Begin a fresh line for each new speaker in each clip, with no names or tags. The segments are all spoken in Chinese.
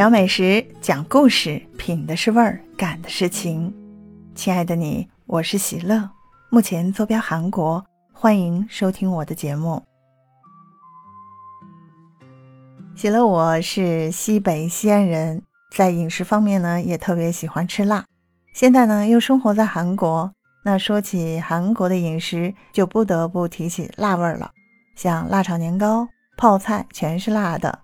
聊美食，讲故事，品的是味儿，感的是情。亲爱的你，我是喜乐，目前坐标韩国，欢迎收听我的节目。喜乐，我是西北西安人，在饮食方面呢，也特别喜欢吃辣。现在呢，又生活在韩国，那说起韩国的饮食，就不得不提起辣味儿了，像辣炒年糕、泡菜，全是辣的。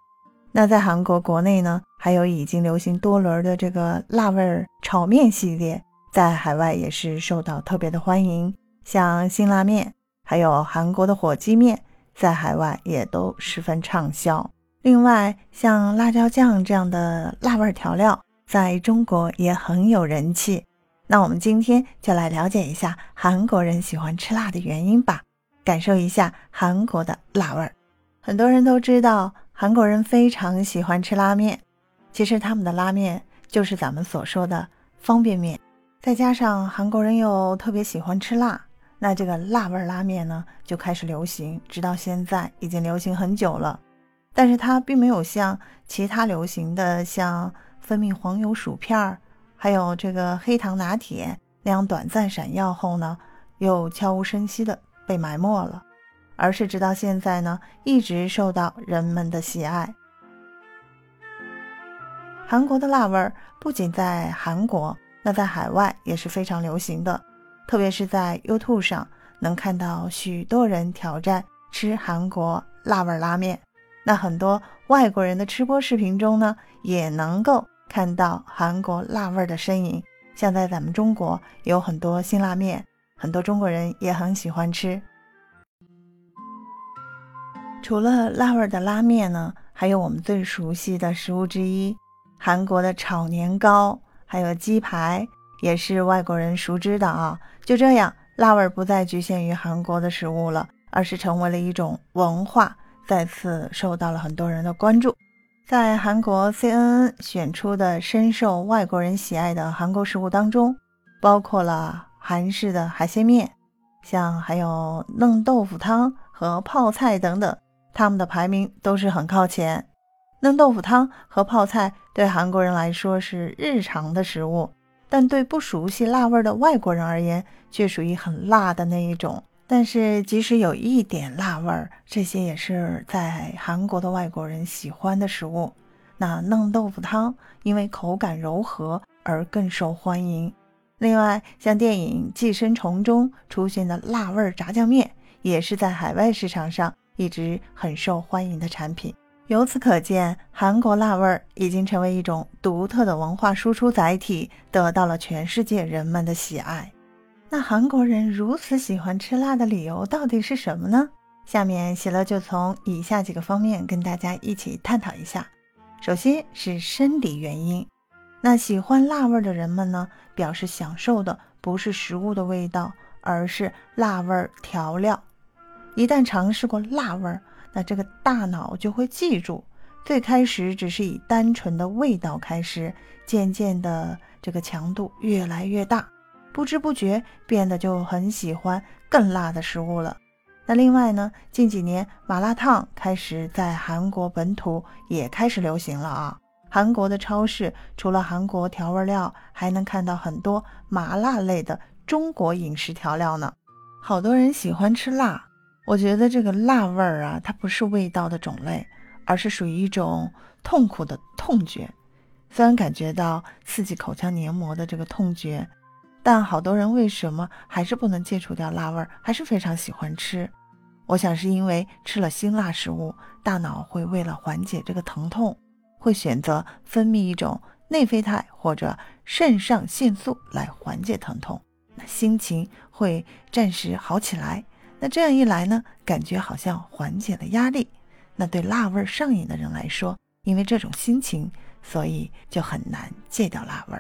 那在韩国国内呢，还有已经流行多轮的这个辣味儿炒面系列，在海外也是受到特别的欢迎。像辛拉面，还有韩国的火鸡面，在海外也都十分畅销。另外，像辣椒酱这样的辣味调料，在中国也很有人气。那我们今天就来了解一下韩国人喜欢吃辣的原因吧，感受一下韩国的辣味儿。很多人都知道。韩国人非常喜欢吃拉面，其实他们的拉面就是咱们所说的方便面。再加上韩国人又特别喜欢吃辣，那这个辣味拉面呢就开始流行，直到现在已经流行很久了。但是它并没有像其他流行的像蜂蜜黄油薯片儿，还有这个黑糖拿铁那样短暂闪耀后呢，又悄无声息的被埋没了。而是直到现在呢，一直受到人们的喜爱。韩国的辣味儿不仅在韩国，那在海外也是非常流行的。特别是在 YouTube 上，能看到许多人挑战吃韩国辣味拉面。那很多外国人的吃播视频中呢，也能够看到韩国辣味的身影。像在咱们中国，有很多辛拉面，很多中国人也很喜欢吃。除了辣味的拉面呢，还有我们最熟悉的食物之一，韩国的炒年糕，还有鸡排，也是外国人熟知的啊。就这样，辣味不再局限于韩国的食物了，而是成为了一种文化，再次受到了很多人的关注。在韩国 CNN 选出的深受外国人喜爱的韩国食物当中，包括了韩式的海鲜面，像还有嫩豆腐汤和泡菜等等。他们的排名都是很靠前。嫩豆腐汤和泡菜对韩国人来说是日常的食物，但对不熟悉辣味的外国人而言，却属于很辣的那一种。但是即使有一点辣味儿，这些也是在韩国的外国人喜欢的食物。那嫩豆腐汤因为口感柔和而更受欢迎。另外，像电影《寄生虫》中出现的辣味炸酱面，也是在海外市场上。一直很受欢迎的产品，由此可见，韩国辣味儿已经成为一种独特的文化输出载体，得到了全世界人们的喜爱。那韩国人如此喜欢吃辣的理由到底是什么呢？下面喜乐就从以下几个方面跟大家一起探讨一下。首先是生理原因，那喜欢辣味的人们呢，表示享受的不是食物的味道，而是辣味调料。一旦尝试过辣味儿，那这个大脑就会记住，最开始只是以单纯的味道开始，渐渐的这个强度越来越大，不知不觉变得就很喜欢更辣的食物了。那另外呢，近几年麻辣烫开始在韩国本土也开始流行了啊。韩国的超市除了韩国调味料，还能看到很多麻辣类的中国饮食调料呢。好多人喜欢吃辣。我觉得这个辣味儿啊，它不是味道的种类，而是属于一种痛苦的痛觉。虽然感觉到刺激口腔黏膜的这个痛觉，但好多人为什么还是不能戒除掉辣味儿，还是非常喜欢吃？我想是因为吃了辛辣食物，大脑会为了缓解这个疼痛，会选择分泌一种内啡肽或者肾上腺素来缓解疼痛，那心情会暂时好起来。那这样一来呢，感觉好像缓解了压力。那对辣味上瘾的人来说，因为这种心情，所以就很难戒掉辣味。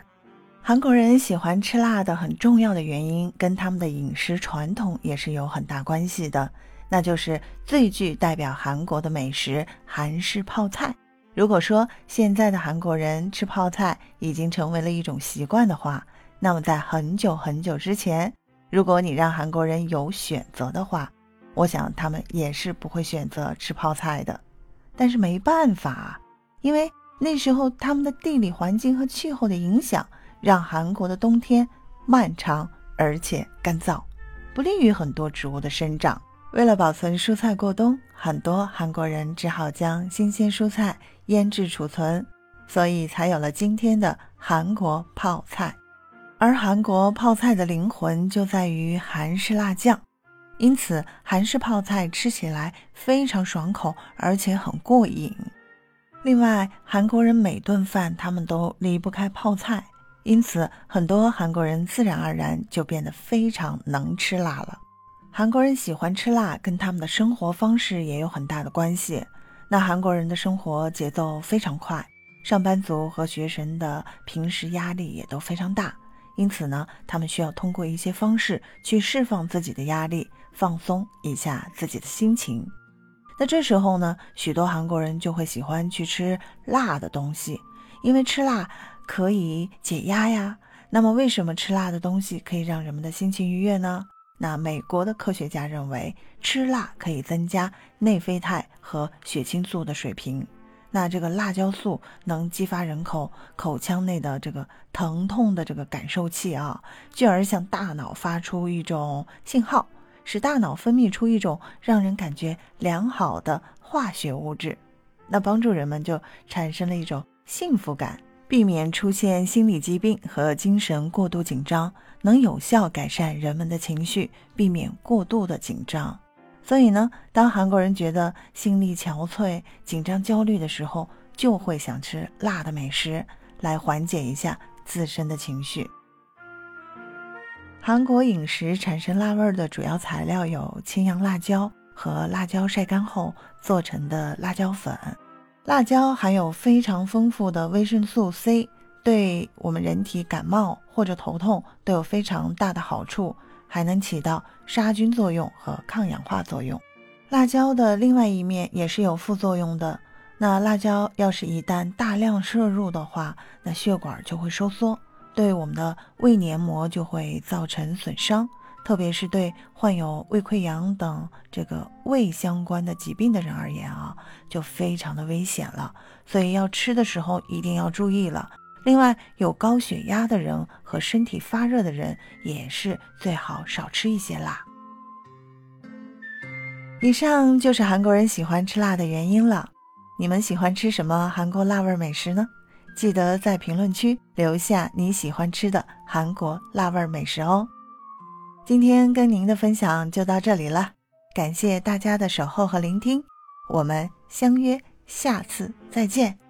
韩国人喜欢吃辣的很重要的原因，跟他们的饮食传统也是有很大关系的。那就是最具代表韩国的美食——韩式泡菜。如果说现在的韩国人吃泡菜已经成为了一种习惯的话，那么在很久很久之前，如果你让韩国人有选择的话，我想他们也是不会选择吃泡菜的。但是没办法，因为那时候他们的地理环境和气候的影响，让韩国的冬天漫长而且干燥，不利于很多植物的生长。为了保存蔬菜过冬，很多韩国人只好将新鲜蔬菜腌制储存，所以才有了今天的韩国泡菜。而韩国泡菜的灵魂就在于韩式辣酱，因此韩式泡菜吃起来非常爽口，而且很过瘾。另外，韩国人每顿饭他们都离不开泡菜，因此很多韩国人自然而然就变得非常能吃辣了。韩国人喜欢吃辣，跟他们的生活方式也有很大的关系。那韩国人的生活节奏非常快，上班族和学生的平时压力也都非常大。因此呢，他们需要通过一些方式去释放自己的压力，放松一下自己的心情。那这时候呢，许多韩国人就会喜欢去吃辣的东西，因为吃辣可以解压呀。那么，为什么吃辣的东西可以让人们的心情愉悦呢？那美国的科学家认为，吃辣可以增加内啡肽和血清素的水平。那这个辣椒素能激发人口口腔内的这个疼痛的这个感受器啊，进而向大脑发出一种信号，使大脑分泌出一种让人感觉良好的化学物质，那帮助人们就产生了一种幸福感，避免出现心理疾病和精神过度紧张，能有效改善人们的情绪，避免过度的紧张。所以呢，当韩国人觉得心力憔悴、紧张、焦虑的时候，就会想吃辣的美食来缓解一下自身的情绪。韩国饮食产生辣味的主要材料有青阳辣椒和辣椒晒干后做成的辣椒粉。辣椒含有非常丰富的维生素 C，对我们人体感冒或者头痛都有非常大的好处。还能起到杀菌作用和抗氧化作用。辣椒的另外一面也是有副作用的。那辣椒要是一旦大量摄入的话，那血管就会收缩，对我们的胃黏膜就会造成损伤。特别是对患有胃溃疡等这个胃相关的疾病的人而言啊，就非常的危险了。所以要吃的时候一定要注意了。另外，有高血压的人和身体发热的人也是最好少吃一些辣。以上就是韩国人喜欢吃辣的原因了。你们喜欢吃什么韩国辣味美食呢？记得在评论区留下你喜欢吃的韩国辣味美食哦。今天跟您的分享就到这里了，感谢大家的守候和聆听，我们相约下次再见。